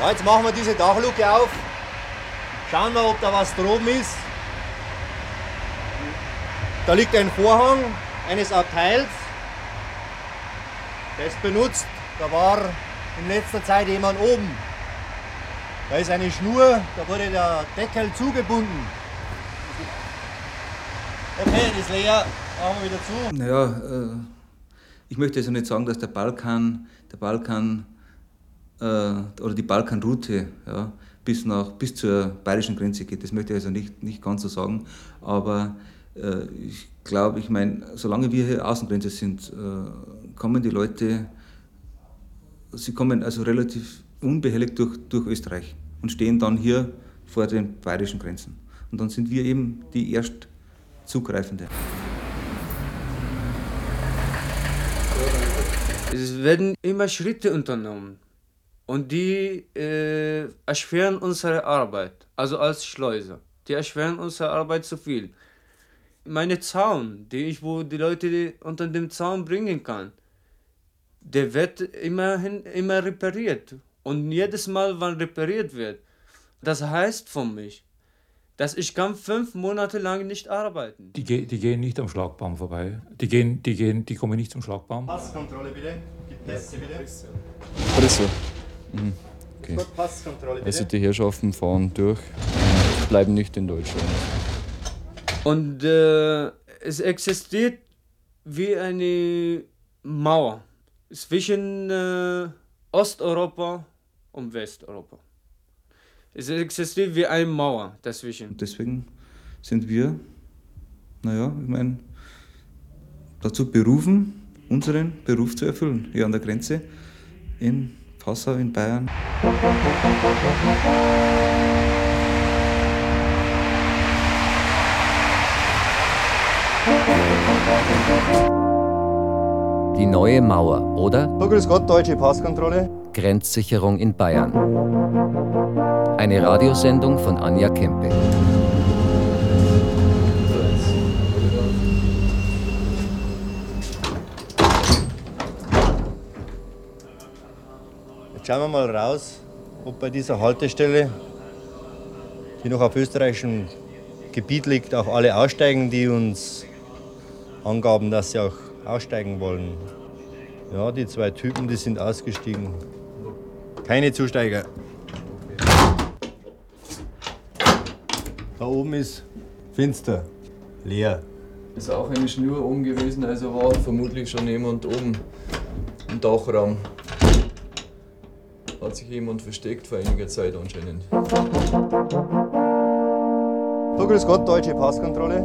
Ja, jetzt machen wir diese Dachluke auf. Schauen wir, ob da was droben ist. Da liegt ein Vorhang eines Abteils. Der ist benutzt. Da war in letzter Zeit jemand oben. Da ist eine Schnur, da wurde der Deckel zugebunden. Okay, das ist leer. Machen wir wieder zu. Naja, äh, ich möchte also nicht sagen, dass der Balkan, der Balkan äh, oder die Balkanroute ja, bis, nach, bis zur bayerischen Grenze geht. Das möchte ich also nicht, nicht ganz so sagen. Aber äh, ich glaube, ich meine, solange wir hier Außengrenze sind, äh, kommen die Leute, sie kommen also relativ unbehelligt durch, durch Österreich und stehen dann hier vor den bayerischen Grenzen. Und dann sind wir eben die Erstzugreifende. Es werden immer Schritte unternommen und die äh, erschweren unsere Arbeit, also als Schleuser. Die erschweren unsere Arbeit zu viel. Meine Zaun, die ich, wo die Leute unter dem Zaun bringen kann, der wird immerhin immer repariert. Und jedes Mal, wann repariert wird, das heißt für mich, dass ich kann fünf Monate lang nicht arbeiten. Die, die gehen nicht am Schlagbaum vorbei. Die, gehen, die, gehen, die kommen nicht zum Schlagbaum. Passkontrolle bitte. Die Pässe bitte. Presse. Mhm. Okay. Gut, Passkontrolle bitte. Also die Herrschaften fahren durch, bleiben nicht in Deutschland. Und äh, es existiert wie eine Mauer zwischen äh, Osteuropa und Westeuropa. Es existiert wie eine Mauer dazwischen. Und deswegen sind wir, naja, ich meine, dazu berufen, unseren Beruf zu erfüllen, hier an der Grenze in Passau in Bayern. Die neue Mauer oder So, grüß Gott, deutsche Passkontrolle. Grenzsicherung in Bayern. Eine Radiosendung von Anja Kempe. Schauen wir mal raus, ob bei dieser Haltestelle, die noch auf österreichischem Gebiet liegt, auch alle aussteigen, die uns angaben, dass sie auch aussteigen wollen. Ja, die zwei Typen, die sind ausgestiegen. Keine Zusteiger. Da oben ist finster, leer. Ist auch eine Schnur oben gewesen, also war vermutlich schon jemand oben im Dachraum. Hat sich jemand versteckt vor einiger Zeit anscheinend. So, grüß Gott, deutsche Passkontrolle.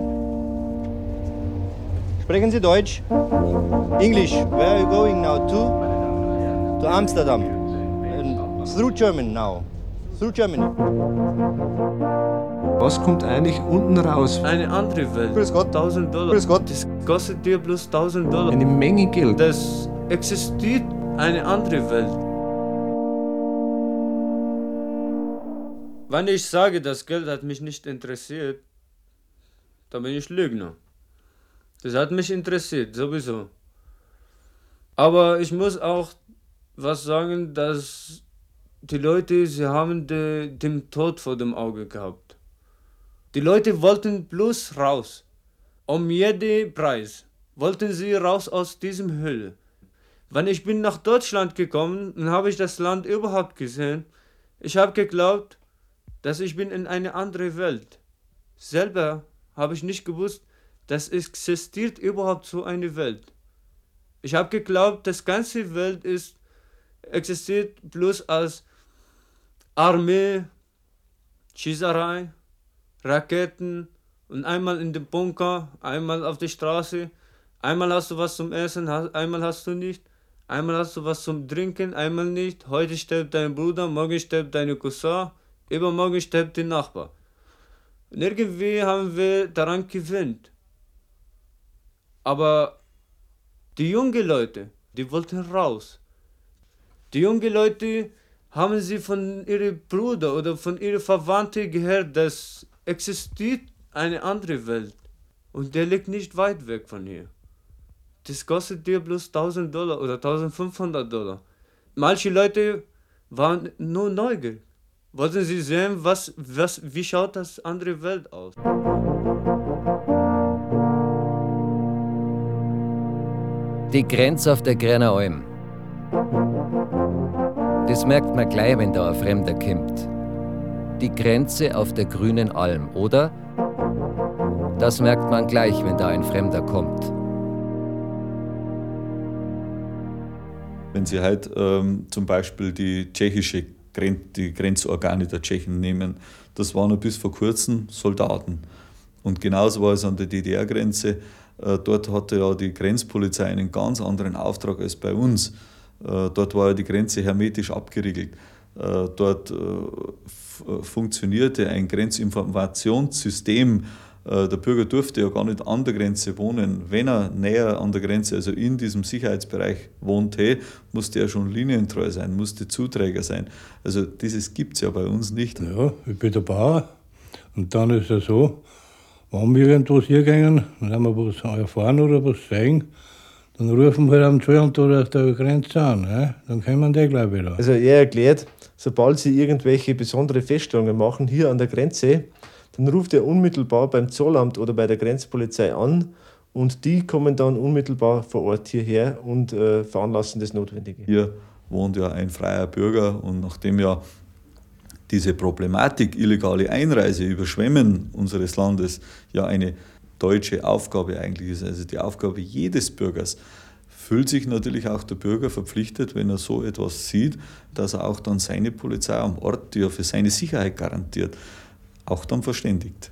Sprechen Sie Deutsch? English. Where are you going now to? To Amsterdam. And through German now. Through Germany. Was kommt eigentlich unten raus? Eine andere Welt. Grüß Gott. 1000 Dollar. Grüß Gott. Das kostet dir bloß 1000 Dollar. Eine Menge Geld. Das existiert eine andere Welt. Wenn ich sage, das Geld hat mich nicht interessiert, dann bin ich Lügner. Das hat mich interessiert, sowieso. Aber ich muss auch was sagen, dass die Leute, sie haben de, den Tod vor dem Auge gehabt. Die Leute wollten bloß raus. Um jeden Preis wollten sie raus aus diesem Hölle. Wenn ich bin nach Deutschland gekommen und habe ich das Land überhaupt gesehen, ich habe geglaubt, dass ich bin in eine andere Welt. Selber habe ich nicht gewusst, dass existiert überhaupt so eine Welt. Ich habe geglaubt, das ganze Welt ist existiert bloß als Armee, Schießerei, Raketen und einmal in dem Bunker, einmal auf der Straße. Einmal hast du was zum Essen, einmal hast du nicht. Einmal hast du was zum Trinken, einmal nicht. Heute stirbt dein Bruder, morgen stirbt deine Cousin, übermorgen stirbt der Nachbar. Und irgendwie haben wir daran gewöhnt. Aber die jungen Leute, die wollten raus. Die jungen Leute haben sie von ihrem Bruder oder von ihren Verwandten gehört, dass existiert eine andere Welt. Und der liegt nicht weit weg von hier. Das kostet dir bloß 1000 Dollar oder 1500 Dollar. Manche Leute waren nur neugierig. Wollten sie sehen, was, was, wie schaut das andere Welt aus? Die Grenze auf der Grenner Alm. Das merkt man gleich, wenn da ein Fremder kommt. Die Grenze auf der grünen Alm, oder? Das merkt man gleich, wenn da ein Fremder kommt. Wenn Sie halt ähm, zum Beispiel die tschechische die Grenzorgane der Tschechen nehmen, das waren bis vor kurzem Soldaten. Und genauso war es an der DDR-Grenze. Äh, dort hatte ja die Grenzpolizei einen ganz anderen Auftrag als bei uns. Äh, dort war ja die Grenze hermetisch abgeriegelt. Äh, dort funktionierte ein Grenzinformationssystem. Der Bürger durfte ja gar nicht an der Grenze wohnen. Wenn er näher an der Grenze, also in diesem Sicherheitsbereich wohnte, musste er schon linientreu sein, musste Zuträger sein. Also dieses gibt es ja bei uns nicht. Ja, ich bin der Bauer. Und dann ist es so, wenn wir irgendwas hier gehen, dann haben wir was erfahren oder was zeigen, dann rufen wir halt am Zoll oder auf der Grenze an. Ne? Dann kommen die gleich wieder. Also er erklärt, sobald sie irgendwelche besondere Feststellungen machen hier an der Grenze, dann ruft er unmittelbar beim Zollamt oder bei der Grenzpolizei an und die kommen dann unmittelbar vor Ort hierher und äh, veranlassen das Notwendige. Hier wohnt ja ein freier Bürger und nachdem ja diese Problematik illegale Einreise, Überschwemmen unseres Landes ja eine deutsche Aufgabe eigentlich ist, also die Aufgabe jedes Bürgers, fühlt sich natürlich auch der Bürger verpflichtet, wenn er so etwas sieht, dass er auch dann seine Polizei am Ort, die er für seine Sicherheit garantiert, auch dann verständigt.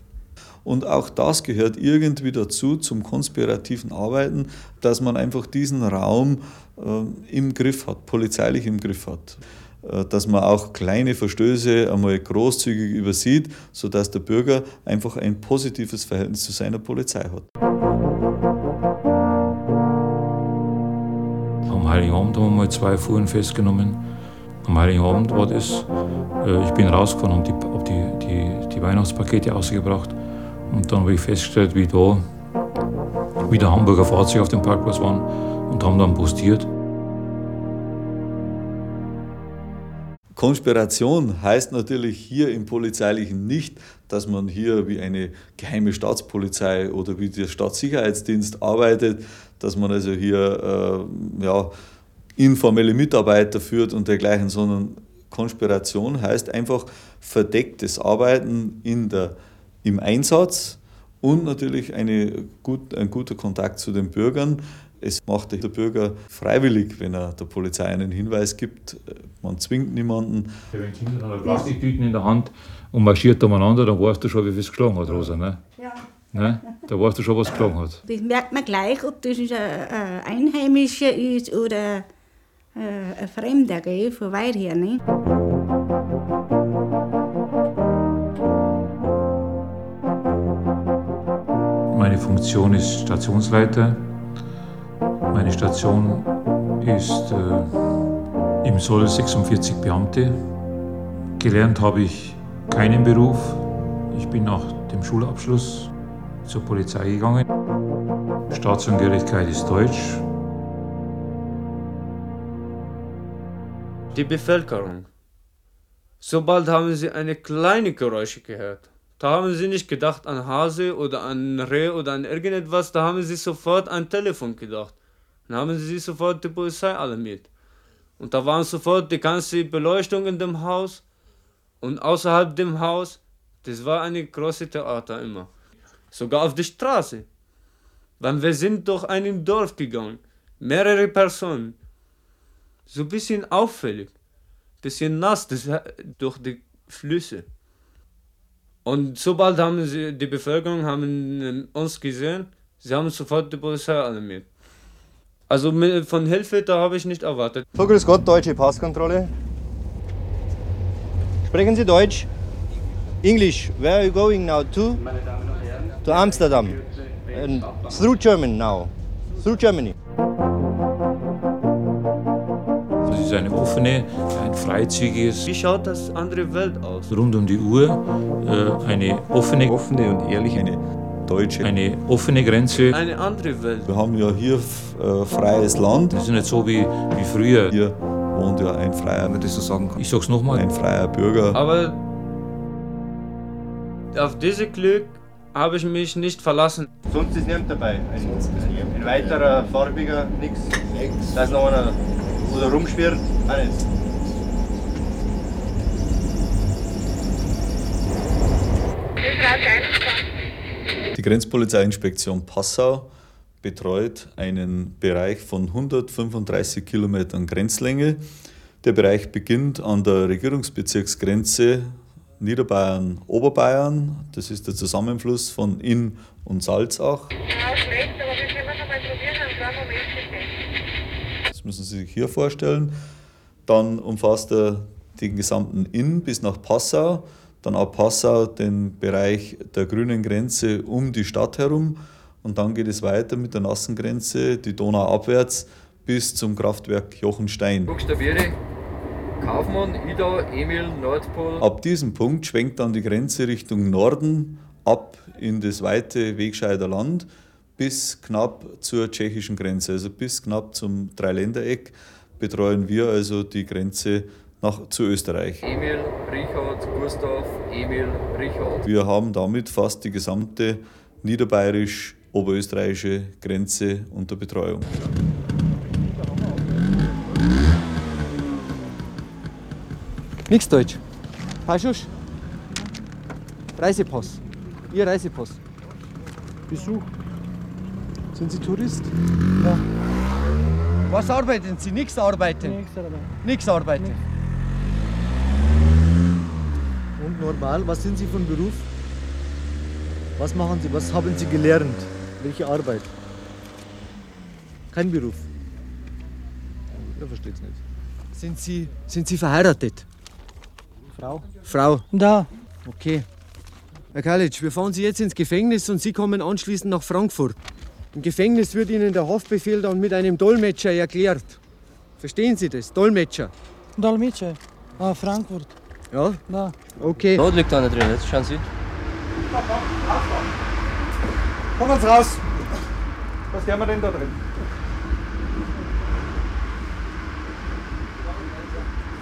Und auch das gehört irgendwie dazu zum konspirativen Arbeiten, dass man einfach diesen Raum äh, im Griff hat, polizeilich im Griff hat. Äh, dass man auch kleine Verstöße einmal großzügig übersieht, sodass der Bürger einfach ein positives Verhältnis zu seiner Polizei hat. Am Heiligen Abend haben wir mal zwei Fuhren festgenommen. Am Heiligen Abend war das. Äh, ich bin rausgefahren habe die, die, die, die Weihnachtspakete ausgebracht. Und dann habe ich festgestellt, wie da wieder Hamburger Fahrzeuge auf dem Parkplatz waren und haben dann postiert. Konspiration heißt natürlich hier im Polizeilichen nicht, dass man hier wie eine geheime Staatspolizei oder wie der Staatssicherheitsdienst arbeitet, dass man also hier äh, ja, informelle Mitarbeiter führt und dergleichen, sondern Konspiration heißt einfach verdecktes Arbeiten in der, im Einsatz und natürlich eine gut, ein guter Kontakt zu den Bürgern. Es macht der Bürger freiwillig, wenn er der Polizei einen Hinweis gibt. Man zwingt niemanden. Ja, wenn Kinder haben Plastiktüten in der Hand und marschiert umeinander, dann weißt du schon, wie viel es geschlagen hat, Rosa. Ne? Ja. Ne? Da weißt du schon, was geschlagen hat. Das merkt man gleich, ob das ein Einheimischer ist oder ein Fremder, gell, von weit her. Ne? Meine Funktion ist Stationsleiter meine Station ist äh, im Soll 46 Beamte. Gelernt habe ich keinen Beruf. Ich bin nach dem Schulabschluss zur Polizei gegangen. Staatsangehörigkeit ist Deutsch. Die Bevölkerung. Sobald haben sie eine kleine Geräusche gehört. Da haben sie nicht gedacht an Hase oder an Reh oder an irgendetwas, da haben sie sofort an Telefon gedacht. Dann haben sie sofort die Polizei alarmiert. Und da waren sofort die ganze Beleuchtung in dem Haus und außerhalb dem Haus. Das war eine große Theater immer. Sogar auf der Straße. Weil wir sind durch ein Dorf gegangen. Mehrere Personen. So ein bisschen auffällig. Bisschen nass das, durch die Flüsse. Und sobald haben sie, die Bevölkerung haben uns gesehen, sie haben sofort die Polizei alarmiert. Also von Hilfe, da habe ich nicht erwartet. So, Gott, deutsche Passkontrolle. Sprechen Sie Deutsch? English. Where are you going now to? To Amsterdam. And through Germany now. Through Germany. Ist eine offene, ein freizügiges. Wie schaut das andere Welt aus? Rund um die Uhr äh, eine offene, offene und ehrliche eine deutsche. Eine offene Grenze. Eine andere Welt. Wir haben ja hier äh, freies Land. Das ist nicht so wie, wie früher. Hier wohnt ja ein freier, wenn man das so sagen kann. Ich sag's nochmal. ein freier Bürger. Aber auf dieses Glück habe ich mich nicht verlassen. Sonst ist niemand dabei. Ein, ein weiterer farbiger, nichts. Da ist noch einer, wo der rumschwirrt, auch nicht. Die Grenzpolizeiinspektion Passau betreut einen Bereich von 135 Kilometern Grenzlänge. Der Bereich beginnt an der Regierungsbezirksgrenze Niederbayern, Oberbayern. Das ist der Zusammenfluss von Inn und Salzach. Das müssen Sie sich hier vorstellen. Dann umfasst er den gesamten Inn bis nach Passau, dann ab Passau den Bereich der grünen Grenze um die Stadt herum und dann geht es weiter mit der nassen Grenze, die Donau abwärts bis zum Kraftwerk Jochenstein. Buchstabiere Kaufmann, Ida, Emil, Nordpol. Ab diesem Punkt schwenkt dann die Grenze Richtung Norden ab in das weite Wegscheider Land bis knapp zur tschechischen Grenze, also bis knapp zum Dreiländereck betreuen wir also die Grenze nach, zu Österreich. Emil, Richard, Gustav, Emil, Richard. Wir haben damit fast die gesamte niederbayerisch-oberösterreichische Grenze unter Betreuung. Nix Deutsch. Paschusch? Reisepass. Ihr Reisepass. Besuch. Sind Sie Tourist? Ja. Was arbeiten Sie? Nichts arbeiten? Nichts arbeiten. Nichts arbeiten. Und normal, was sind Sie von Beruf? Was machen Sie? Was haben Sie gelernt? Welche Arbeit? Kein Beruf. Ich versteht's nicht. Sind Sie, sind Sie verheiratet? Frau. Frau? Da. Okay. Herr Kalic, wir fahren Sie jetzt ins Gefängnis und Sie kommen anschließend nach Frankfurt. Im Gefängnis wird Ihnen der Haftbefehl dann mit einem Dolmetscher erklärt. Verstehen Sie das? Dolmetscher. Dolmetscher. Ah, Frankfurt. Ja? Da. Okay. Not liegt da nicht drin, jetzt schauen Sie. Kommen Sie raus! Was haben wir denn da drin?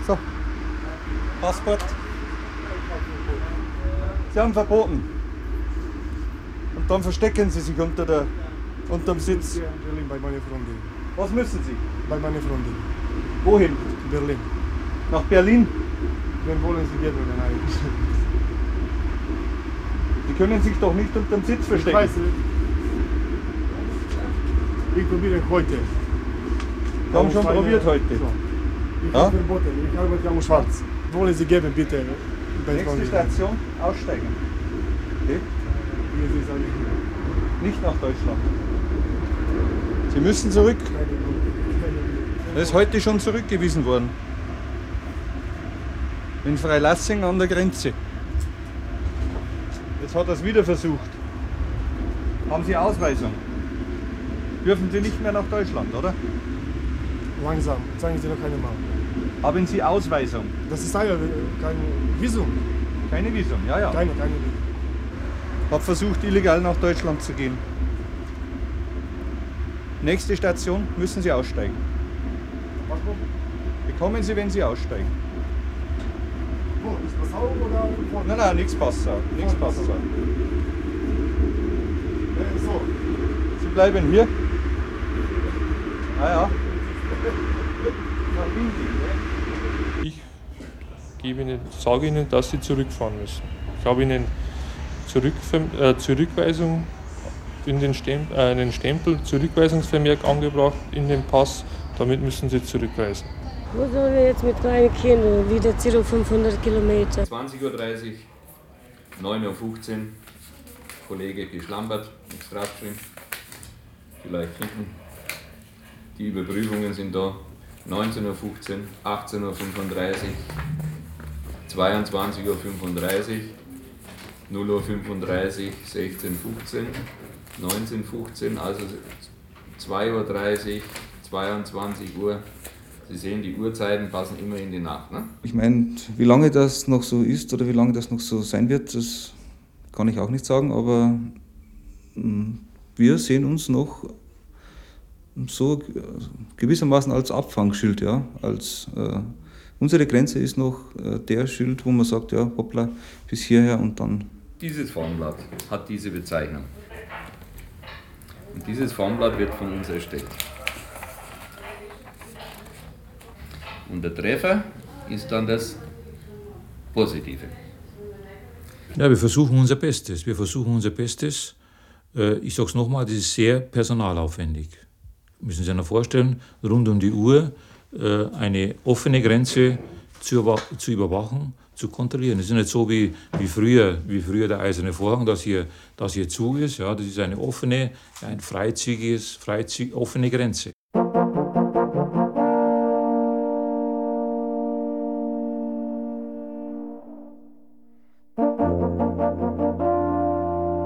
So. Passport. Sie haben verboten. Und dann verstecken Sie sich unter der, unterm Sitz. Berlin bei meiner Freundin. Was müssen Sie? Bei meiner Freundin. Wohin? Berlin. Nach Berlin? Wen wollen Sie gehen oder nein? Sie können sich doch nicht unterm Sitz verstecken. Ich weiß nicht. Ich probiere heute. Sie haben schon Auf eine- probiert heute. So. Ich Ja? habe verboten. Ich arbeite am Schwarz. Wollen Sie geben, bitte? bei Nächste. Station, aussteigen. Okay? Hier ist alles- Nicht nach Deutschland. Sie müssen zurück. Er ist heute schon zurückgewiesen worden. In Freilassing an der Grenze. Jetzt hat er es wieder versucht. Haben Sie Ausweisung? Dürfen Sie nicht mehr nach Deutschland, oder? Langsam. Sagen Sie noch einmal. Haben Sie Ausweisung? Das ist ein, kein Visum. Keine Visum, ja, ja. Keine, keine Visum. Hat versucht, illegal nach Deutschland zu gehen. Nächste Station müssen Sie aussteigen. Bekommen Sie, wenn Sie aussteigen. Wo? Ist Passau oder vorne? Nein, nein, nichts Passau. Nichts Passau. Äh, so. Sie bleiben hier. Ah ja. Ich gebe ihnen, sage Ihnen, dass Sie zurückfahren müssen. Ich habe Ihnen Zurückver äh, Zurückweisung in den, Stem äh, einen Stempel, Zurückweisungsvermerk angebracht in den Pass. Damit müssen Sie zurückweisen. Wo sollen wir jetzt mit kleinen Kindern wieder zurück 500 Kilometer? 20.30 Uhr, 9.15 Uhr, Kollege P. Schlambert, nichts draufgeschrieben. Vielleicht finden. Die Überprüfungen sind da. 19.15 Uhr, 18.35 Uhr, 22.35 Uhr, 0.35 Uhr, 16.15 Uhr, 19.15 Uhr, also 2.30 Uhr, 22 Uhr. Sie sehen, die Uhrzeiten passen immer in die Nacht. Ne? Ich meine, wie lange das noch so ist oder wie lange das noch so sein wird, das kann ich auch nicht sagen, aber mm, wir sehen uns noch so gewissermaßen als Abfangschild, ja, als äh, unsere Grenze ist noch äh, der Schild, wo man sagt, ja, hoppla, bis hierher und dann. Dieses Formblatt hat diese Bezeichnung. Und dieses Formblatt wird von uns erstellt. Und der Treffer ist dann das Positive. Ja, wir versuchen unser Bestes. Wir versuchen unser Bestes. Äh, ich sage es nochmal, das ist sehr personalaufwendig. Müssen Sie sich noch vorstellen, rund um die Uhr äh, eine offene Grenze zu, zu überwachen, zu kontrollieren. Es ist nicht so wie, wie, früher, wie früher der eiserne Vorhang, dass hier, dass hier zu ist. Ja, das ist eine offene, ein freizügiges, freizügig, offene Grenze.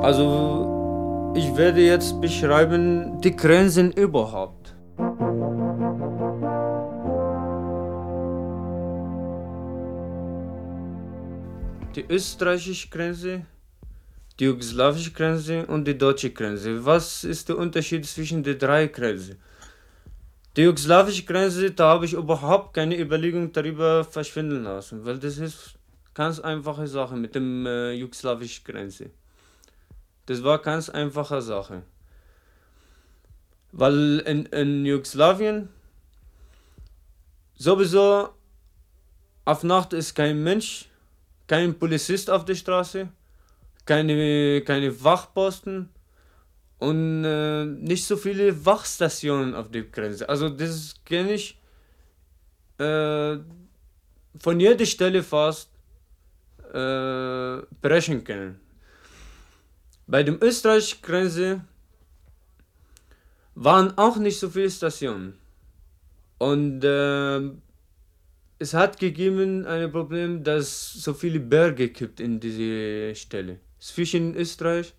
Also, ich werde jetzt beschreiben die Grenzen überhaupt. Die österreichische Grenze, die jugoslawische Grenze und die deutsche Grenze. Was ist der Unterschied zwischen den drei Grenzen? Die jugoslawische Grenze, da habe ich überhaupt keine Überlegung darüber verschwinden lassen, weil das ist ganz einfache Sache mit dem äh, jugoslawischen Grenze. Das war ganz einfache Sache. Weil in, in Jugoslawien sowieso auf Nacht ist kein Mensch, kein Polizist auf der Straße, keine, keine Wachposten und äh, nicht so viele Wachstationen auf der Grenze. Also das kenne ich äh, von jeder Stelle fast äh, brechen können. Bei dem österreichischen Grenze waren auch nicht so viele Stationen. Und äh, es hat gegeben ein Problem, dass so viele Berge gibt in diese Stelle. Zwischen Österreich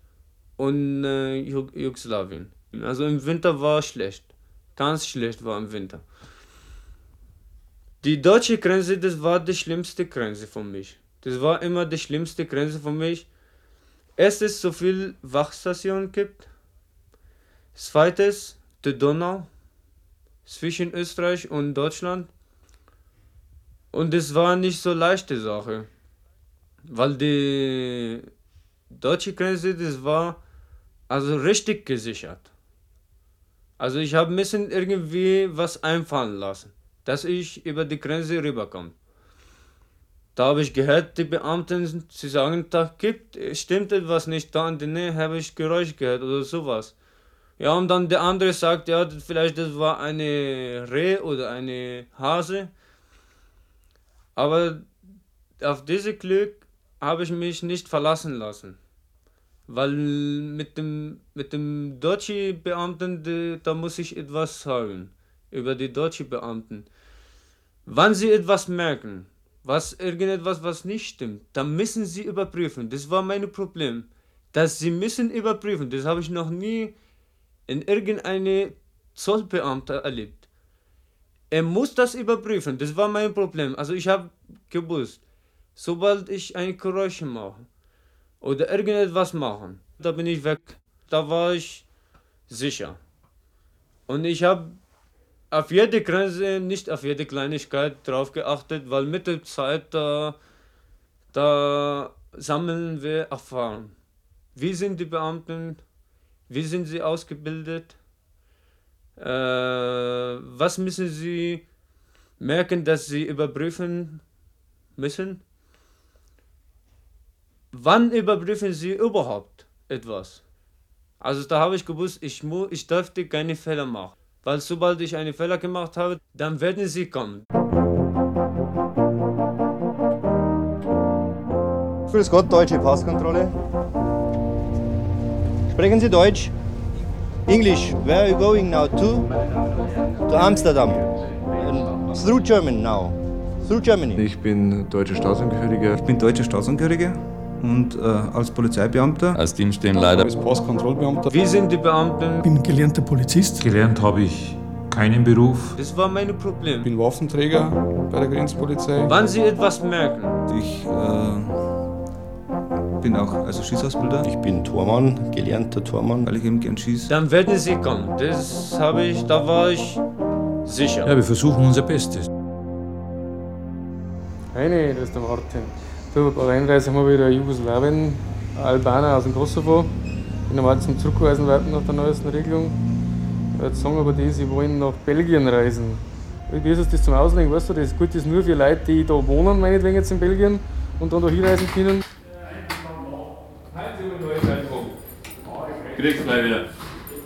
und äh, Jugoslawien. Also im Winter war schlecht. Ganz schlecht war im Winter. Die deutsche Grenze, das war die schlimmste Grenze für mich. Das war immer die schlimmste Grenze für mich, Erstens, so viel Wachstationen gibt. Zweites, die Donau zwischen Österreich und Deutschland. Und es war nicht so leichte Sache, weil die deutsche Grenze, das war also richtig gesichert. Also ich habe ein irgendwie was einfallen lassen, dass ich über die Grenze rüberkomme. Da habe ich gehört, die Beamten, sie sagen, da gibt, stimmt etwas nicht, da in der Nähe habe ich Geräusch gehört oder sowas. Ja, und dann der andere sagt, ja, vielleicht das war eine Reh oder eine Hase. Aber auf dieses Glück habe ich mich nicht verlassen lassen. Weil mit dem, mit dem deutschen Beamten, die, da muss ich etwas sagen. Über die deutschen Beamten. Wann sie etwas merken, was irgendetwas, was nicht stimmt, dann müssen sie überprüfen. Das war mein Problem. Dass sie müssen überprüfen, das habe ich noch nie in irgendeine Zollbeamte erlebt. Er muss das überprüfen, das war mein Problem. Also ich habe gewusst, sobald ich ein Geräusch mache oder irgendetwas machen, da bin ich weg. Da war ich sicher. Und ich habe auf jede Grenze, nicht auf jede Kleinigkeit drauf geachtet, weil mit der Zeit da, da sammeln wir Erfahrung. Wie sind die Beamten? Wie sind sie ausgebildet? Äh, was müssen sie merken, dass sie überprüfen müssen? Wann überprüfen sie überhaupt etwas? Also da habe ich gewusst, ich, mu ich dürfte keine Fehler machen. Weil sobald ich einen Fehler gemacht habe, dann werden sie kommen. Grüß Gott, deutsche Passkontrolle. Sprechen Sie Deutsch? English. Where are you going now to? To Amsterdam. And through German now. Through Germany. Ich bin deutscher Staatsangehöriger. Ich bin deutscher Staatsangehöriger und äh, als Polizeibeamter. Als Dienststellenleiter. Als Postkontrollbeamter. Wie sind die Beamten? Ich bin gelernter Polizist. Gelernt habe ich keinen Beruf. Das war mein Problem. Ich bin Waffenträger bei der Grenzpolizei. Wann Sie etwas merken. Ich äh, bin auch also Schießausbilder. Ich bin Tormann, gelernter Tormann. Weil ich eben gern schieße. Dann werden sie kommen. Das habe ich, da war ich sicher. Ja, wir versuchen unser Bestes. Eine, das ist der Martin. Du, bei der Einreise haben wir wieder Jugoslawien, Albaner aus dem Kosovo, die normal zum Zurückreisen warten nach der neuesten Regelung. Jetzt sagen aber die, sie wollen nach Belgien reisen. Wie ist das zum Auslegen? Weißt du, das ist gut, das ist nur für Leute, die da wohnen, meinetwegen jetzt in Belgien und dann da hinreisen können. Kriegst gleich wieder.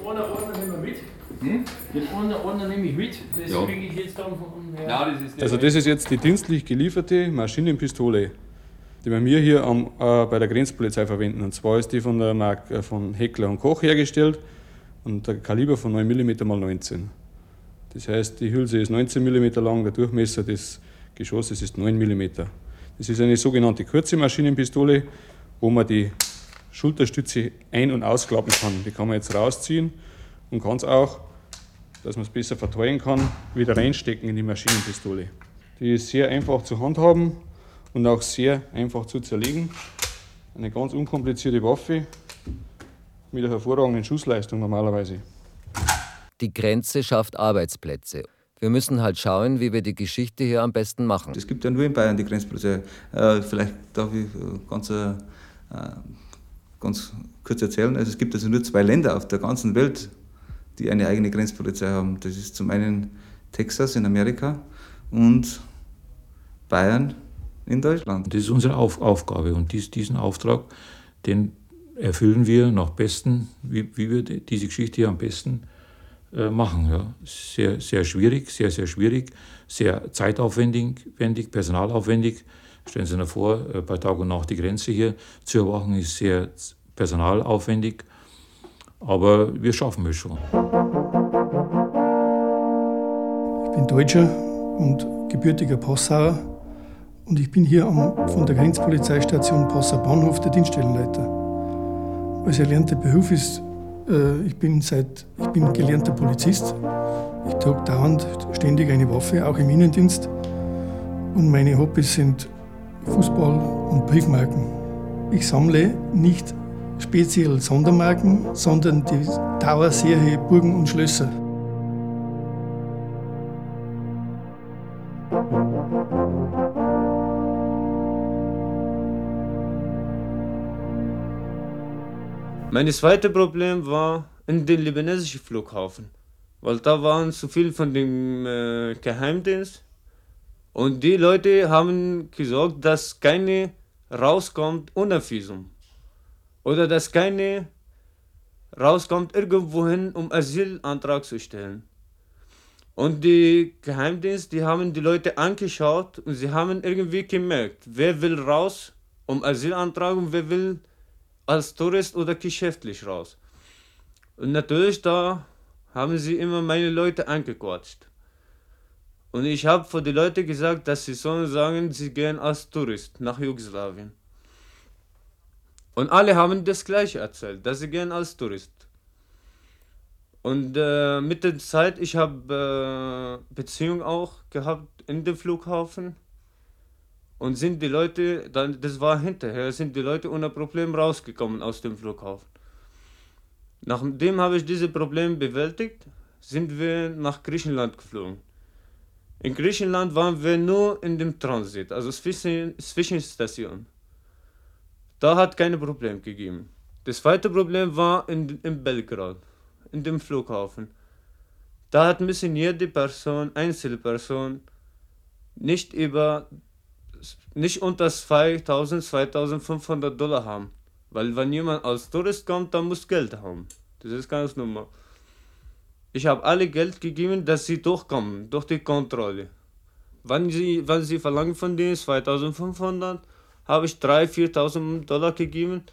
Einer, einer nehmen wir mit. Hm? Den einer, einer nehme ich mit. Das Ja. kriege ich jetzt dann von Herrn. Ja, das ist Also das ist jetzt die dienstlich gelieferte Maschinenpistole, die wir mir hier am, äh, bei der Grenzpolizei verwenden. Und zwar ist die von der Marke von Heckler und Koch hergestellt und der Kaliber von 9 mm x 19. Das heißt, die Hülse ist 19 mm lang, der Durchmesser des Geschosses ist 9 mm. Das ist eine sogenannte kurze Maschinenpistole, wo man die Schulterstütze ein- und ausklappen kann. Die kann man jetzt rausziehen und kann es auch, dass man es besser verteilen kann, wieder reinstecken in die Maschinenpistole. Die ist sehr einfach zu handhaben und auch sehr einfach zu zerlegen. Eine ganz unkomplizierte Waffe mit einer hervorragenden Schussleistung normalerweise. Die Grenze schafft Arbeitsplätze. Wir müssen halt schauen, wie wir die Geschichte hier am besten machen. Es gibt ja nur in Bayern die Grenzpolizei. Äh, vielleicht darf ich äh, ganz, äh, ganz kurz erzählen. Also es gibt also nur zwei Länder auf der ganzen Welt, die eine eigene Grenzpolizei haben. Das ist zum einen Texas in Amerika und Bayern in Deutschland. Das ist unsere Auf Aufgabe und dies, diesen Auftrag, den erfüllen wir nach besten, wie, wie wir die- diese Geschichte am besten äh, machen. Ja. Sehr, sehr schwierig, sehr, sehr schwierig, sehr zeitaufwendig, wendig, personalaufwendig. Stellen Sie sich vor, äh, bei Tag und Nacht die Grenze hier zu überwachen, ist sehr personalaufwendig. Aber wir schaffen es schon. Ich bin Deutscher und gebürtiger Passauer und ich bin hier am, von der Grenzpolizeistation Passau Bahnhof der Dienststellenleiter. Als erlernter Beruf ist, äh, ich, bin seit, ich bin gelernter Polizist. Ich trage dauernd ständig eine Waffe, auch im Innendienst. Und meine Hobbys sind Fußball und Briefmarken. Ich sammle nicht speziell Sondermarken, sondern die Dauerserie Burgen und Schlösser. Mein zweites Problem war in den libanesischen Flughafen, weil da waren zu viel von dem äh, Geheimdienst und die Leute haben gesagt, dass keine rauskommt ohne Visum oder dass keine rauskommt irgendwohin, um Asylantrag zu stellen. Und die Geheimdienst, die haben die Leute angeschaut und sie haben irgendwie gemerkt, wer will raus, um Asylantrag und wer will als Tourist oder geschäftlich raus. Und natürlich da haben sie immer meine Leute angequatscht. Und ich habe vor die Leute gesagt, dass sie sollen sagen, sie gehen als Tourist nach Jugoslawien. Und alle haben das gleiche erzählt, dass sie gehen als Tourist. Und äh, mit der Zeit, ich habe äh, Beziehung auch gehabt in dem Flughafen. Und sind die Leute, dann, das war hinterher, sind die Leute ohne Problem rausgekommen aus dem Flughafen. Nachdem habe ich diese Probleme bewältigt, sind wir nach Griechenland geflogen. In Griechenland waren wir nur in dem Transit, also zwischen, Zwischenstation. Da hat keine Problem gegeben. Das zweite Problem war in, in Belgrad, in dem Flughafen. Da hat müssen jede Person, Einzelperson, nicht über nicht unter 2000, 2500 Dollar haben. Weil wenn jemand als Tourist kommt, dann muss Geld haben. Das ist ganz normal. Ich habe alle Geld gegeben, dass sie durchkommen, durch die Kontrolle. Wenn sie, wenn sie verlangen von denen 2500, habe ich 3.000, 4.000 Dollar gegeben,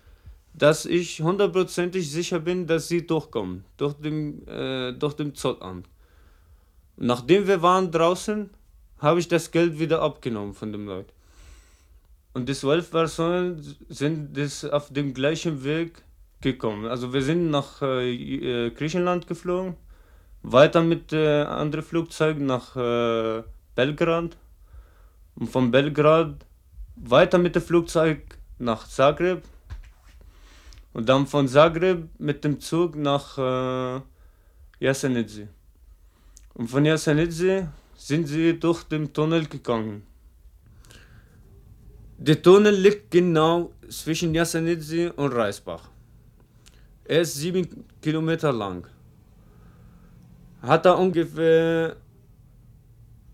dass ich hundertprozentig sicher bin, dass sie durchkommen, durch den, äh, durch den Zollamt. Nachdem wir waren draußen, habe ich das Geld wieder abgenommen von den Leuten. Und die zwölf Personen sind das auf dem gleichen Weg gekommen. Also wir sind nach äh, Griechenland geflogen, weiter mit äh, anderen Flugzeugen nach äh, Belgrad und von Belgrad weiter mit dem Flugzeug nach Zagreb, Und dann von Zagreb mit dem Zug nach äh, Jasenice. Und von Jasenice sind sie durch den Tunnel gegangen. Der Tunnel liegt genau zwischen Jasenice und Reisbach. Er ist sieben Kilometer lang. Hat er ungefähr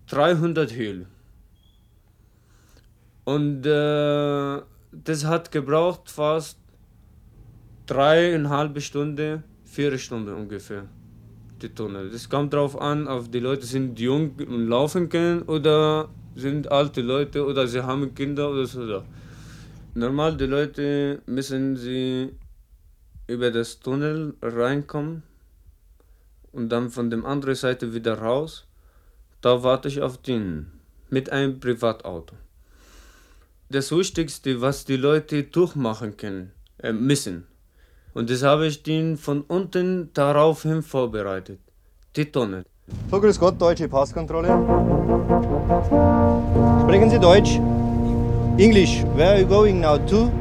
300 Höhlen. Und äh, das hat gebraucht fast dreieinhalb Stunden, vier Stunden ungefähr, die Tunnel. Das kommt darauf an, ob die Leute sind jung und laufen können oder sind alte Leute oder sie haben Kinder oder so. Normal, die Leute müssen sie über das Tunnel reinkommen und dann von der anderen Seite wieder raus. Da warte ich auf den mit einem Privatauto. Das Wichtigste, was die Leute durchmachen können, äh, müssen. Und das habe ich den von unten daraufhin vorbereitet. Die Tonne. So, grüß Gott, deutsche Passkontrolle. Sprechen Sie Deutsch? English. Where are you going now to?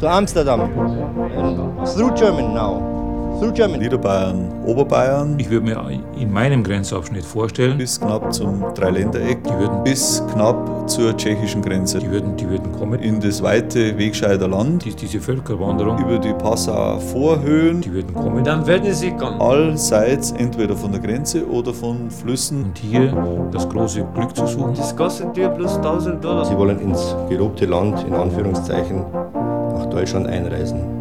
To Amsterdam. And through German now. Through German. Niederbayern, Oberbayern. Ich würde mir in meinem Grenzabschnitt vorstellen. Bis knapp zum Dreiländereck. Die würden bis knapp zur tschechischen Grenze. Die würden, die würden kommen. In das weite Wegscheider Land. Die, diese Völkerwanderung. Über die Passauer Vorhöhen. Die würden kommen. Dann werden sie kommen. Allseits entweder von der Grenze oder von Flüssen. Und hier das große Glück zu suchen. Das kostet dir plus 1000 Dollar. Sie wollen ins gelobte Land, in Anführungszeichen, nach Deutschland einreisen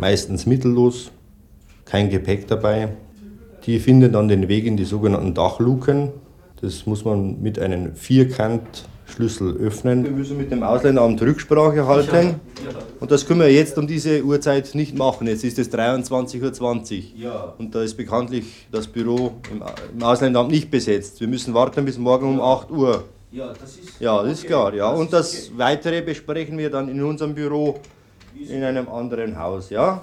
meistens mittellos, kein Gepäck dabei. Die finden dann den Weg in die sogenannten Dachluken. Das muss man mit einem Vierkantschlüssel öffnen. Wir müssen mit dem Ausländeramt Rücksprache halten. Und das können wir jetzt um diese Uhrzeit nicht machen. Jetzt ist es 23.20 Uhr. Und da ist bekanntlich das Büro im Ausländeramt nicht besetzt. Wir müssen warten bis morgen um 8 Uhr. Ja, das ist, ja, das ist klar. Ja. Und das Weitere besprechen wir dann in unserem Büro in einem anderen Haus, ja?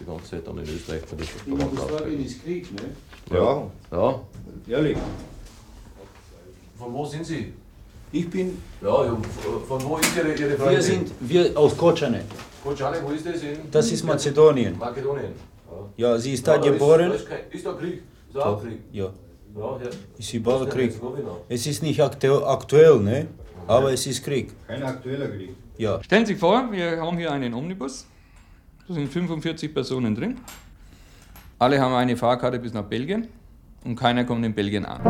Die ganze Zeit dann in Österreich bei der Jugoslawien ist Krieg, ne? Ja. Ja. Ehrlich. Von wo sind Sie? Ich bin. Ja, ja von wo ist Ihre, Ihre Freundin? Wir sind wir aus Kotschane. Kotschane, wo ist das? In das ist Mazedonien. Makedonien. Ja, sie ist da ja, geboren. Ist, ist da Krieg? Ist da auch Krieg? Ja. Ja, ja. Ist überall Krieg. Es ist nicht aktuell, ne? Aber es ist Krieg. Kein aktueller Krieg. Ja. Stellen Sie sich vor, wir haben hier einen Omnibus. Da sind 45 Personen drin. Alle haben eine Fahrkarte bis nach Belgien und keiner kommt in Belgien an.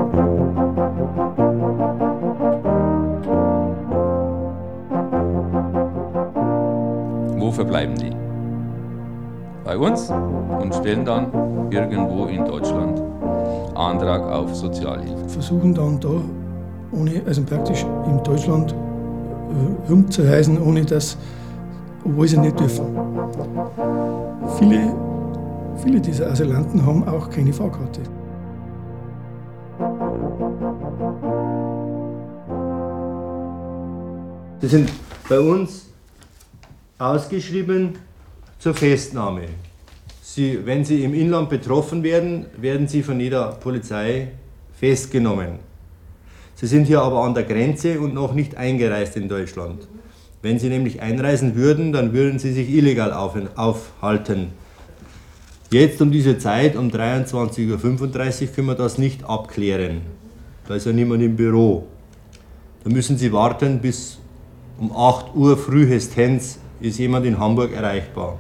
Wo verbleiben die? Bei uns und stellen dann irgendwo in Deutschland Antrag auf Sozialhilfe. Versuchen dann da, ohne, also praktisch in Deutschland rumzureisen, ohne dass, obwohl sie nicht dürfen. Viele, viele dieser Asylanten haben auch keine Fahrkarte. Sie sind bei uns ausgeschrieben zur Festnahme. Sie, wenn Sie im Inland betroffen werden, werden Sie von jeder Polizei festgenommen. Sie sind hier aber an der Grenze und noch nicht eingereist in Deutschland. Wenn Sie nämlich einreisen würden, dann würden Sie sich illegal aufhalten. Jetzt um diese Zeit, um 23.35 Uhr, können wir das nicht abklären. Da ist ja niemand im Büro. Da müssen Sie warten, bis um 8 Uhr frühestens ist jemand in Hamburg erreichbar.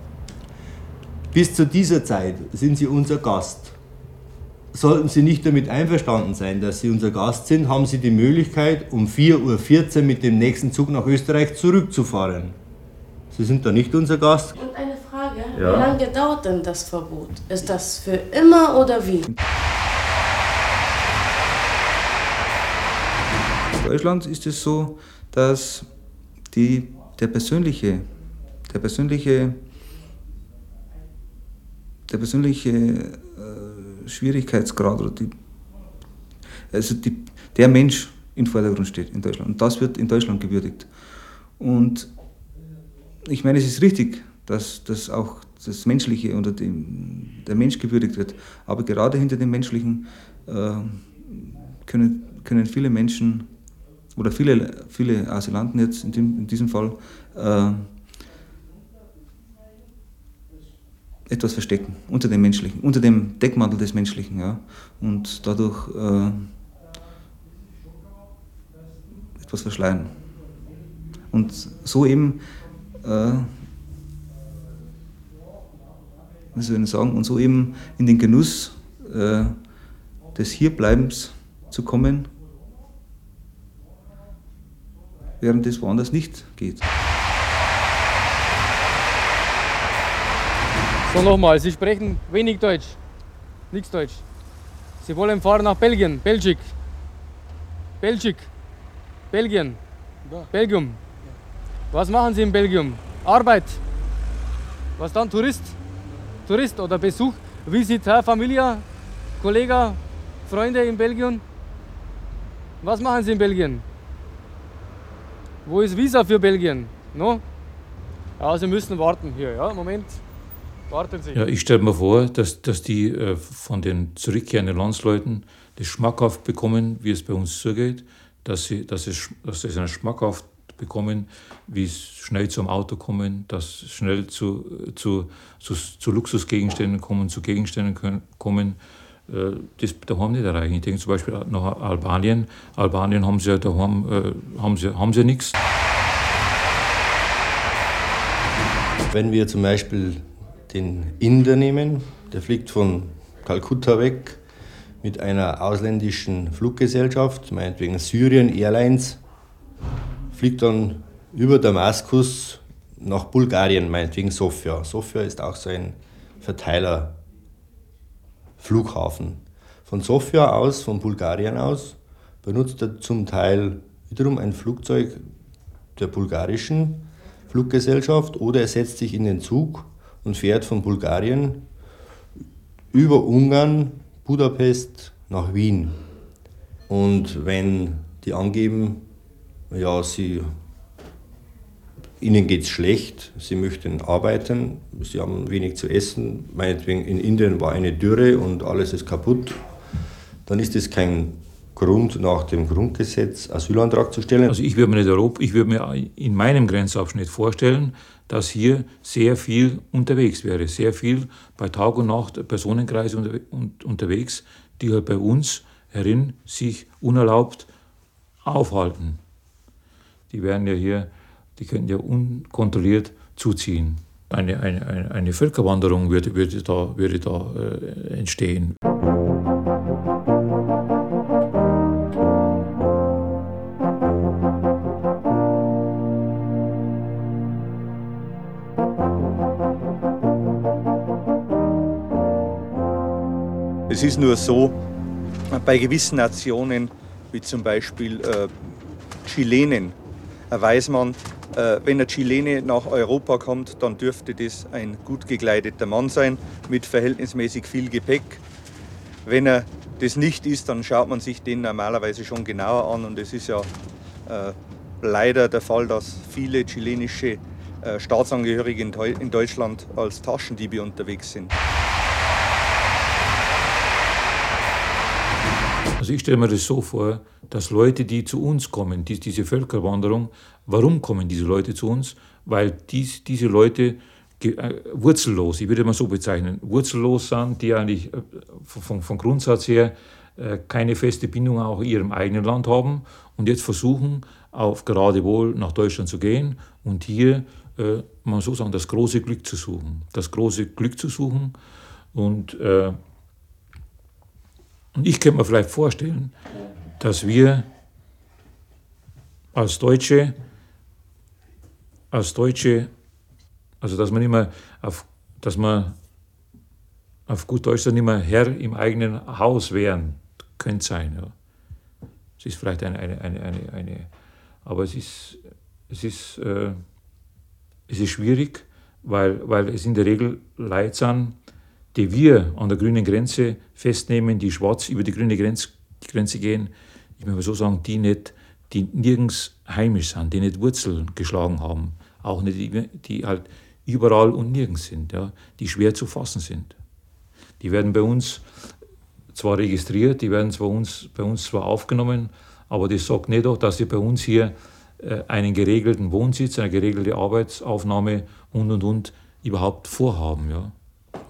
Bis zu dieser Zeit sind Sie unser Gast. Sollten Sie nicht damit einverstanden sein, dass Sie unser Gast sind, haben Sie die Möglichkeit, um 4.14 Uhr mit dem nächsten Zug nach Österreich zurückzufahren. Sie sind da nicht unser Gast. Und eine Frage, Ja. wie lange dauert denn das Verbot? Ist das für immer oder wie? In Deutschland ist es so, dass die, der persönliche, der persönliche, der persönliche äh, Schwierigkeitsgrad oder die, also die, der Mensch im Vordergrund steht in Deutschland. Und das wird in Deutschland gewürdigt. Und ich meine, es ist richtig, dass, dass auch das Menschliche oder die, der Mensch gewürdigt wird. Aber gerade hinter dem Menschlichen äh, können, können viele Menschen oder viele, viele Asylanten jetzt in, dem, in diesem Fall äh, etwas verstecken, unter dem Menschlichen, unter dem Deckmantel des Menschlichen. Ja? Und dadurch äh, etwas verschleiern. Und so eben, äh, was soll ich sagen, und so eben in den Genuss äh, des Hierbleibens zu kommen, während es woanders nicht geht. So nochmal, Sie sprechen wenig Deutsch, nichts Deutsch. Sie wollen fahren nach Belgien, Belgik. Belgik, Belgien, Belgium. Was machen Sie in Belgium? Arbeit. Was dann? Tourist? Tourist oder Besuch? Visiteur, Familie, Kollege, Freunde in Belgien? Was machen Sie in Belgien? Wo ist Visa für Belgien? No? Ja, Sie müssen warten hier. Ja, Moment. Warten Sie. Ja, ich stelle mir vor, dass, dass die äh, von den zurückkehrenden Landsleuten das schmackhaft bekommen, wie es bei uns zugeht, dass sie, dass es, dass sie es schmackhaft bekommen, wie es schnell zum Auto kommen, dass schnell zu, zu, zu, zu Luxusgegenständen kommen, zu Gegenständen können, kommen. Äh, das daheim nicht erreichen. Ich denke zum Beispiel nach Albanien. Albanien haben sie ja daheim äh, haben sie, haben sie nichts. Wenn wir zum Beispiel den Inder nehmen, der fliegt von Kalkutta weg mit einer ausländischen Fluggesellschaft, meinetwegen Syrien Airlines, fliegt dann über Damaskus nach Bulgarien, meinetwegen Sofia. Sofia ist auch so ein Verteilerflughafen. Von Sofia aus, von Bulgarien aus, benutzt er zum Teil wiederum ein Flugzeug der bulgarischen Fluggesellschaft oder er setzt sich in den Zug und fährt von Bulgarien über Ungarn, Budapest nach Wien. Und wenn die angeben, ja, sie, ihnen geht es schlecht, sie möchten arbeiten, sie haben wenig zu essen, meinetwegen in Indien war eine Dürre und alles ist kaputt, dann ist das kein Grund, nach dem Grundgesetz Asylantrag zu stellen. Also ich würde mir, nicht mir in meinem Grenzabschnitt vorstellen, dass hier sehr viel unterwegs wäre, sehr viel bei Tag und Nacht Personenkreise unter, unterwegs, die halt bei uns herin sich unerlaubt aufhalten. Die werden ja hier, die können ja unkontrolliert zuziehen. Eine, eine, eine Völkerwanderung würde, würde da, würde da äh, entstehen. Es ist nur so, bei gewissen Nationen, wie zum Beispiel äh, Chilenen, äh, weiß man, äh, wenn ein Chilene nach Europa kommt, dann dürfte das ein gut gekleideter Mann sein mit verhältnismäßig viel Gepäck. Wenn er das nicht ist, dann schaut man sich den normalerweise schon genauer an und es ist ja äh, leider der Fall, dass viele chilenische äh, Staatsangehörige in, in Deutschland als Taschendiebe unterwegs sind. Also ich stelle mir das so vor, dass Leute, die zu uns kommen, die, diese Völkerwanderung, warum kommen diese Leute zu uns? Weil dies, diese Leute äh, wurzellos, ich würde mal so bezeichnen, wurzellos sind, die eigentlich äh, von, von Grundsatz her äh, keine feste Bindung auch in ihrem eigenen Land haben und jetzt versuchen, auf geradewohl nach Deutschland zu gehen und hier, äh, man so sagen, das große Glück zu suchen. Das große Glück zu suchen und äh, und ich könnte mir vielleicht vorstellen, dass wir als Deutsche, als Deutsche, also dass man immer auf, dass man auf gut Deutsch dann immer Herr im eigenen Haus wären, könnte sein. Ja. Es ist vielleicht eine, eine, eine, eine, eine aber es ist, es ist, äh, es ist schwierig, weil, weil es in der Regel Leute sind, die wir an der grünen Grenze festnehmen, die schwarz über die grüne Grenz, Grenze gehen, ich möchte so sagen, die, nicht, die nirgends heimisch sind, die nicht Wurzeln geschlagen haben, auch nicht die, die halt überall und nirgends sind, ja, die schwer zu fassen sind. Die werden bei uns zwar registriert, die werden zwar uns, bei uns zwar aufgenommen, aber das sagt nicht auch, dass sie bei uns hier äh, einen geregelten Wohnsitz, eine geregelte Arbeitsaufnahme und und und überhaupt vorhaben. Ja.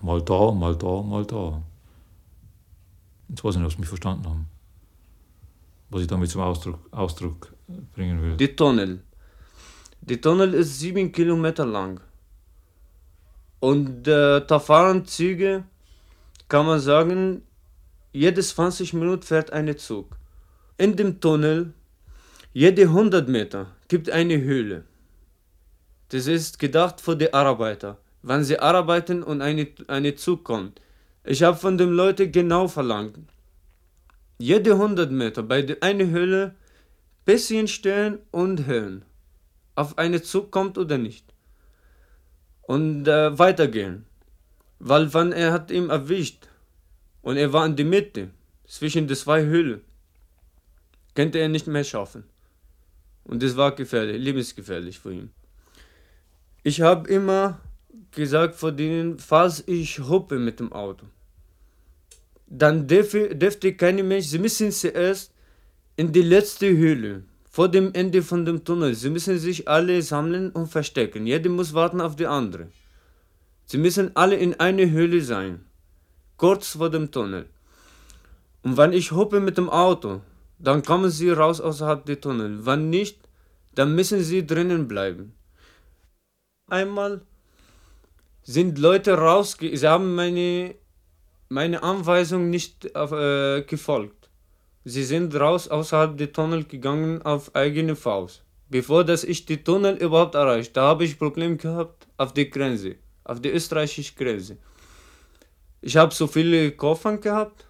Mal da, mal da, mal da. Jetzt weiß ich nicht, ob Sie mich verstanden haben. Was ich damit zum Ausdruck, Ausdruck bringen will. Die Tunnel. Die Tunnel ist sieben Kilometer lang. Und äh, da fahren Züge, kann man sagen, jede 20 Minuten fährt ein Zug. In dem Tunnel, jede 100 Meter, gibt eine Höhle. Das ist gedacht für die Arbeiter, wenn sie arbeiten und eine, eine Zug kommt. Ich habe von den Leuten genau verlangt, jede 100 Meter bei der eine Höhle bisschen stehen und hören, auf eine Zug kommt oder nicht. Und äh, weitergehen. Weil wenn er hat ihn erwischt und er war in der Mitte, zwischen den zwei Höhlen, könnte er nicht mehr schaffen. Und das war gefährlich, lebensgefährlich für ihn. Ich habe immer gesagt vor denen, falls ich huppe mit dem Auto, dann dürfte, keine Mensch, sie müssen zuerst in die letzte Höhle, vor dem Ende von dem Tunnel. Sie müssen sich alle sammeln und verstecken. Jeder muss warten auf die andere. Sie müssen alle in eine Höhle sein, kurz vor dem Tunnel. Und wenn ich huppe mit dem Auto, dann kommen sie raus außerhalb der Tunnel. Wenn nicht, dann müssen sie drinnen bleiben. Einmal sind Leute rausge... Sie haben meine, meine Anweisung nicht äh, gefolgt. Sie sind raus außerhalb der Tunnel gegangen auf eigene Faust. Bevor dass ich die Tunnel überhaupt erreicht, da habe ich Probleme gehabt auf der Grenze, auf der österreichischen Grenze. Ich habe so viele Koffer gehabt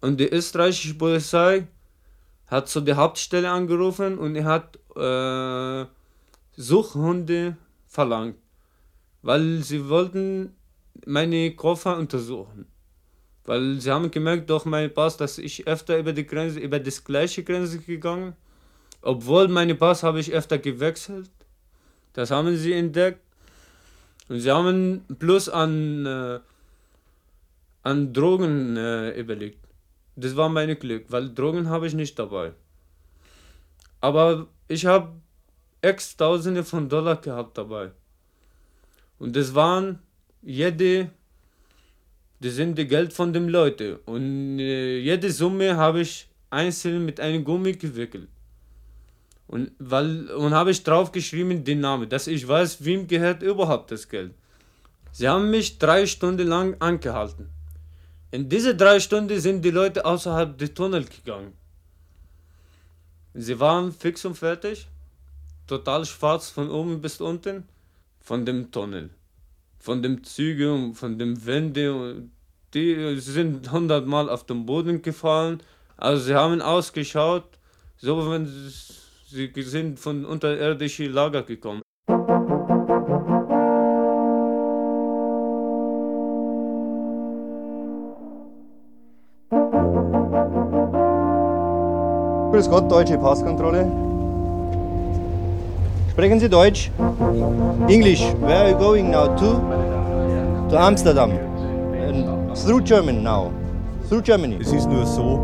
und die österreichische Polizei hat zu der Hauptstelle angerufen und er hat äh, Suchhunde verlangt, weil sie wollten meine Koffer untersuchen. Weil sie haben gemerkt durch meinen Pass, dass ich öfter über die Grenze, über das gleiche Grenze gegangen, obwohl meine Pass habe ich öfter gewechselt. Das haben sie entdeckt. Und sie haben bloß an, äh, an Drogen äh, überlegt. Das war mein Glück, weil Drogen habe ich nicht dabei. Aber ich habe x Tausende von Dollar gehabt dabei. Und das waren jede, das sind die Geld von den Leuten. Und äh, jede Summe habe ich einzeln mit einem Gummi gewickelt. Und, und habe ich drauf geschrieben den Namen, dass ich weiß, wem gehört überhaupt das Geld. Sie haben mich drei Stunden lang angehalten. In diese drei Stunden sind die Leute außerhalb des Tunnels gegangen. Sie waren fix und fertig, total schwarz von oben bis unten, von dem Tunnel, von dem Züge und von dem Wände. Die sind hundertmal auf den Boden gefallen. Also sie haben ausgeschaut, so wenn sie sind von unterirdischen Lager gekommen. Grüß Gott, deutsche Passkontrolle. Sprechen Sie Deutsch? English. Where are you going now to? To Amsterdam. And through Germany now. Through Germany. Es ist nur so,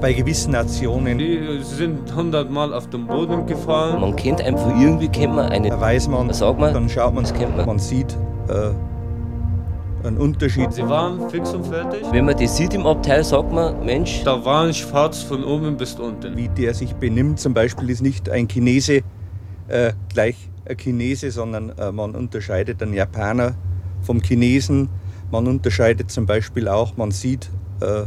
bei gewissen Nationen. Die sind hundertmal auf den Boden gefallen. Man kennt einfach irgendwie, kennt man eine. Da weiß man, sag mal, dann schaut man, das kennt man. man sieht äh, einen Unterschied. Sie waren fix und fertig. Wenn man das sieht im Abteil, sagt man, Mensch. Da waren schwarz von oben bis unten. Wie der sich benimmt, zum Beispiel ist nicht ein Chinese äh, gleich ein Chinese, sondern äh, man unterscheidet einen Japaner vom Chinesen. Man unterscheidet zum Beispiel auch, man sieht äh,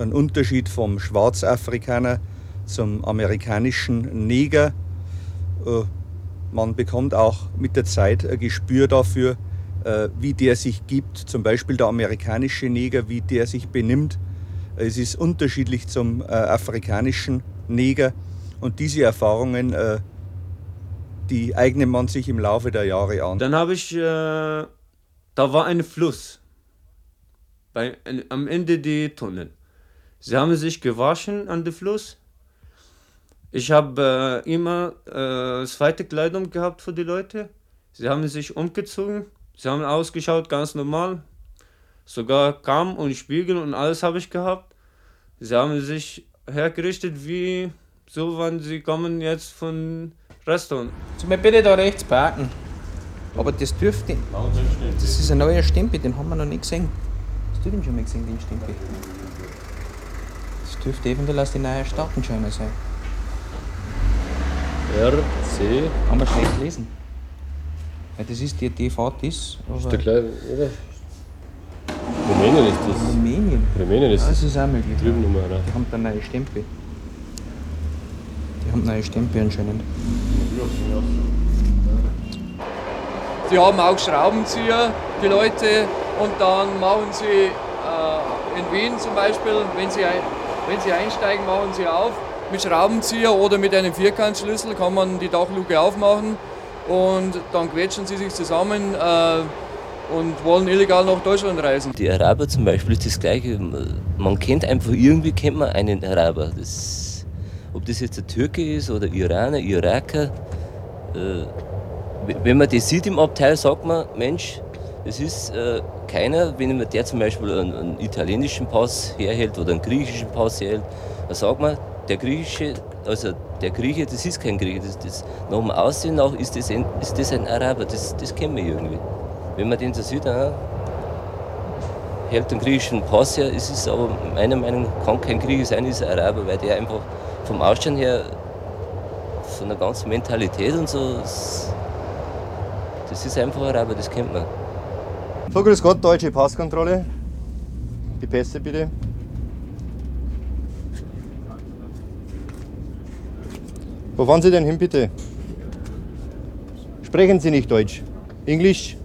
einen Unterschied vom Schwarzafrikaner zum amerikanischen Neger. Äh, man bekommt auch mit der Zeit ein Gespür dafür, äh, wie der sich gibt, zum Beispiel der amerikanische Neger, wie der sich benimmt. Es ist unterschiedlich zum äh, afrikanischen Neger und diese Erfahrungen, äh, die eignet man sich im Laufe der Jahre an. Dann habe ich, äh, da war ein Fluss bei, am Ende der Tunnel. Sie haben sich gewaschen an dem Fluss. Ich habe äh, immer äh, zweite Kleidung gehabt für die Leute. Sie haben sich umgezogen. Sie haben ausgeschaut ganz normal. Sogar Kamm und Spiegel und alles habe ich gehabt. Sie haben sich hergerichtet wie so, wenn sie kommen jetzt von Restaurant. Sie mir bitte da rechts parken. Aber das dürfte. Das ist ein neuer Stempel, den haben wir noch nicht gesehen. Hast du den schon mal gesehen, den Stempel? Das dürfte eventuell aus den neuen Staatenscheiner sein. RC. Kann man schlecht lesen. Ja, das ist die DVTIS. Ist der gleich, oder? Rumänien ist das. Rumänien? Rumänien ist das. das ist auch möglich. Drüben ja. nochmal, ne? Die haben da neue Stempel. Haben neue Stempel anscheinend. Sie haben auch Schraubenzieher, die Leute, und dann machen sie äh, in Wien zum Beispiel, wenn sie, ein, wenn sie einsteigen, machen sie auf. Mit Schraubenzieher oder mit einem Vierkantschlüssel kann man die Dachluke aufmachen und dann quetschen sie sich zusammen äh, und wollen illegal nach Deutschland reisen. Die Araber zum Beispiel ist das Gleiche. Man kennt einfach, irgendwie kennt man einen Araber. Das, ob das jetzt ein Türke ist oder Iraner, Iraker. Äh, wenn man das sieht im Abteil, sagt man, Mensch, es ist äh, keiner, wenn man der zum Beispiel einen, einen, italienischen Pass herhält oder einen griechischen Pass herhält, dann sagt man, der griechische, also der Grieche, das ist kein Grieche, das, das, nach dem Aussehen nach ist das ein, ist das ein Araber, das, das kennen wir irgendwie. Wenn man den so sieht, ah, hält den griechischen Pass her, ist es aber meiner Meinung nach kann kein Grieche sein, ist ein Araber, weil der einfach vom Aussehen her, von der ganzen Mentalität und so, das, ist einfach ein Araber, das kennt man. So, grüß Gott, deutsche Passkontrolle. Die Pässe bitte. Wo fahren Sie denn hin, bitte? Sprechen Sie nicht Deutsch? Englisch?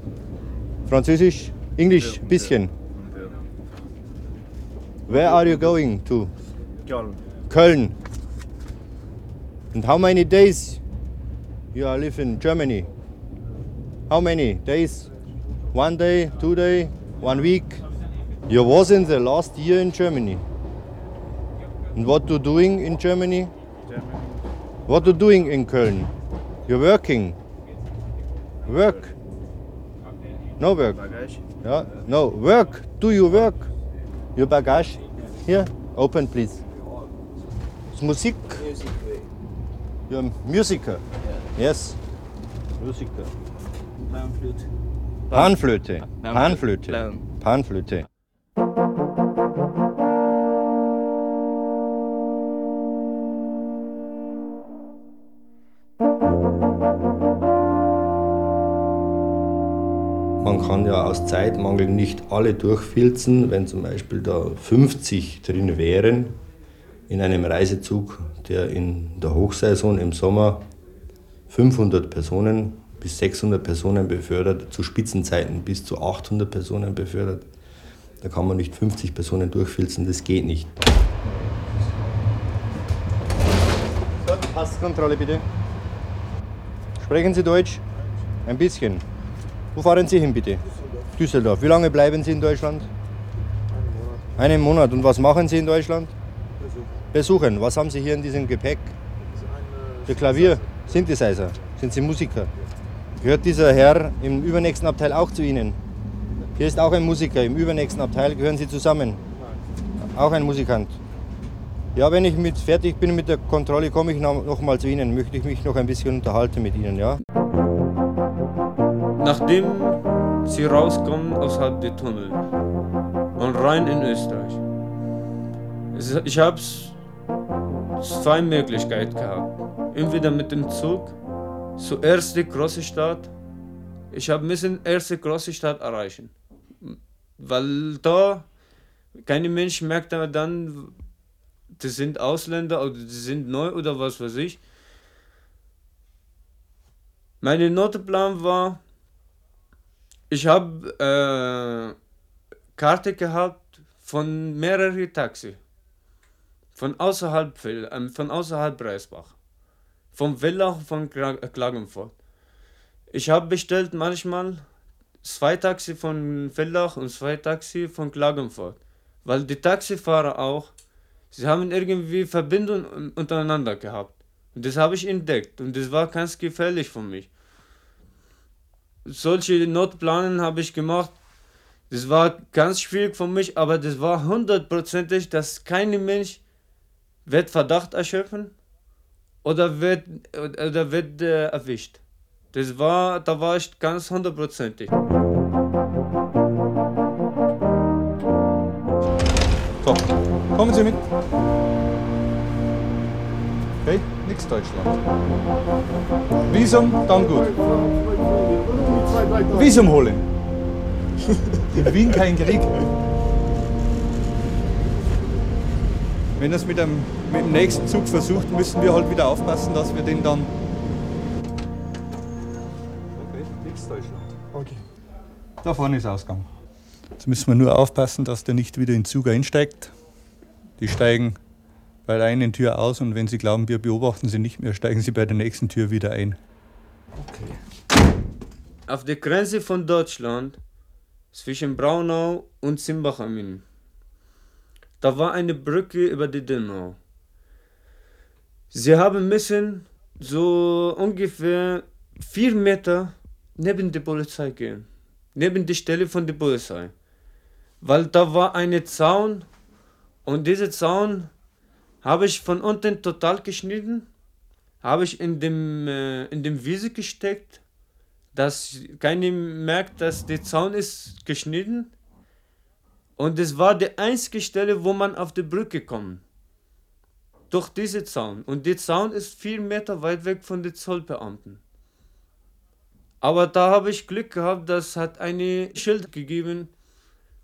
Französisch? Englisch, bisschen. Where are you going to? Köln. Köln. And how many days you are live in Germany? How many days? One day, two day, one week? You was in the last year in Germany. And what you doing in Germany? Germany. What you doing in Köln? You're working. Work. No work. Yeah. No work. Do you work? Your bagage here. Open, please. It's music. You're a musiker. Yes. Musiker. Panflöte. Panflöte. Pan- Panflöte. Pan- Panflöte. Man kann ja aus Zeitmangel nicht alle durchfilzen, wenn zum Beispiel da 50 drin wären in einem Reisezug, der in der Hochsaison im Sommer 500 Personen bis 600 Personen befördert, zu Spitzenzeiten bis zu 800 Personen befördert. Da kann man nicht 50 Personen durchfilzen, das geht nicht. So, Passkontrolle bitte. Sprechen Sie Deutsch? Ein bisschen. Wo fahren Sie hin bitte? Düsseldorf. Wie lange bleiben Sie in Deutschland? Einen Monat. Und was machen Sie in Deutschland? Besuchen. Was haben Sie hier in diesem Gepäck? Der Klavier, Synthesizer. Sind Sie Musiker? Gehört dieser Herr im übernächsten Abteil auch zu Ihnen? Hier ist auch ein Musiker. Im übernächsten Abteil gehören Sie zusammen. Auch ein Musikant. Ja, wenn ich mit fertig bin mit der Kontrolle, komme ich noch mal zu Ihnen. Möchte ich mich noch ein bisschen unterhalten mit Ihnen, ja? Nachdem sie rauskommen außerhalb der Tunnel und rein in Österreich. Es- Ich habe zwei Möglichkeiten gehabt. Entweder mit dem Zug zuerst die große Stadt. Ich habe müssen erst die große Stadt erreichen. Weil da keine Mensch merkt aber dann, das sind Ausländer oder die sind neu oder was weiß ich. Mein Notplan war, ich habe äh, Karte gehabt von mehreren Taxi. Von außerhalb, ähm, von außerhalb Breisbach. Von Villach, von äh, Klagenfurt. Ich habe bestellt manchmal zwei Taxi von Villach und zwei Taxi von Klagenfurt. Weil die Taxifahrer auch, sie haben irgendwie Verbindung un- untereinander gehabt. Und das habe ich entdeckt und das war ganz gefährlich für mich solche Notplanen habe ich gemacht. Das war ganz schwierig für mich, aber das war hundertprozentig, dass kein Mensch wird Verdacht erschöpfen oder wird, oder wird äh, erwischt. Das war, da war ich ganz hundertprozentig. So, kommen Sie mit. Okay, nix Deutschland. Visum, dann gut. Visum holen. In Wien kein Krieg. Wenn er es mit dem, mit dem nächsten Zug versucht, müssen wir halt wieder aufpassen, dass wir den dann. Okay. Okay. Da vorne ist Ausgang. Jetzt müssen wir nur aufpassen, dass der nicht wieder in den Zug einsteigt. Die steigen bei der einen Tür aus und wenn sie glauben, wir beobachten sie nicht mehr, steigen sie bei der nächsten Tür wieder ein. Auf der Grenze von Deutschland zwischen Braunau und Simbach am Inn. Da war eine Brücke über die Donau. Sie haben müssen so ungefähr vier Meter neben der Polizei gehen. Neben die Stelle von der Polizei. Weil da war eine Zaun und diese Zaun habe ich von unten total geschnitten, habe ich in dem, äh, in dem Wiese gesteckt, dass keiner merkt, dass der Zaun ist geschnitten. Und es war die einzige Stelle, wo man auf die Brücke kommt. Durch diese Zaun. Und der Zaun ist vier Meter weit weg von den Zollbeamten. Aber da habe ich Glück gehabt, das hat eine Schild gegeben,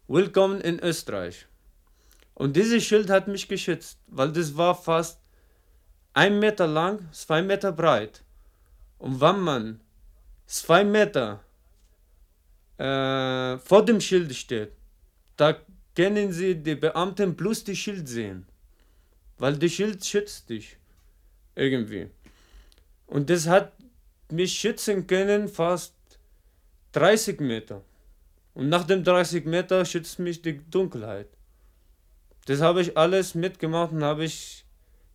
Willkommen in Österreich. Und dieses Schild hat mich geschützt, weil das war fast ein Meter lang, zwei Meter breit. Und wenn man zwei Meter äh, vor dem Schild steht, da können sie die Beamten plus die Schild sehen. Weil das Schild schützt dich. Irgendwie. Und das hat mich schützen können fast 30 Meter. Und nach dem 30 Meter schützt mich die Dunkelheit. Das habe ich alles mitgemacht und habe ich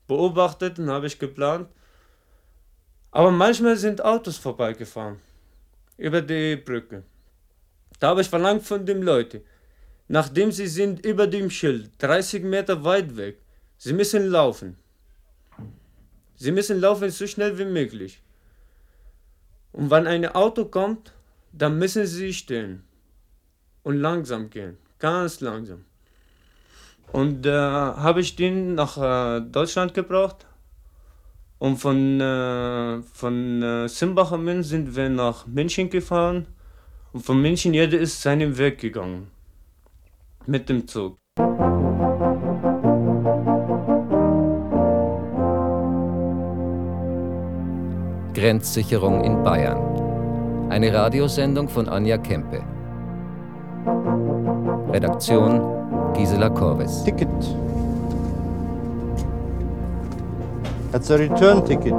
beobachtet und habe ich geplant. Aber manchmal sind Autos vorbeigefahren. Über die Brücke. Da habe ich verlangt von den Leuten, nachdem sie sind über dem Schild, 30 Meter weit weg, sie müssen laufen. Sie müssen laufen so schnell wie möglich. Und wenn ein Auto kommt, dann müssen sie stehen und langsam gehen, ganz langsam. Und äh, habe ich den nach äh, Deutschland gebracht. Und von, äh, von äh, Simbach am Inn sind wir nach München gefahren. Und von München jeder ist seinen Weg gegangen. Mit dem Zug. Grenzsicherung in Bayern. Eine Radiosendung von Anja Kempe. Redaktion Gisela Corvis. Ticket. That's a return ticket.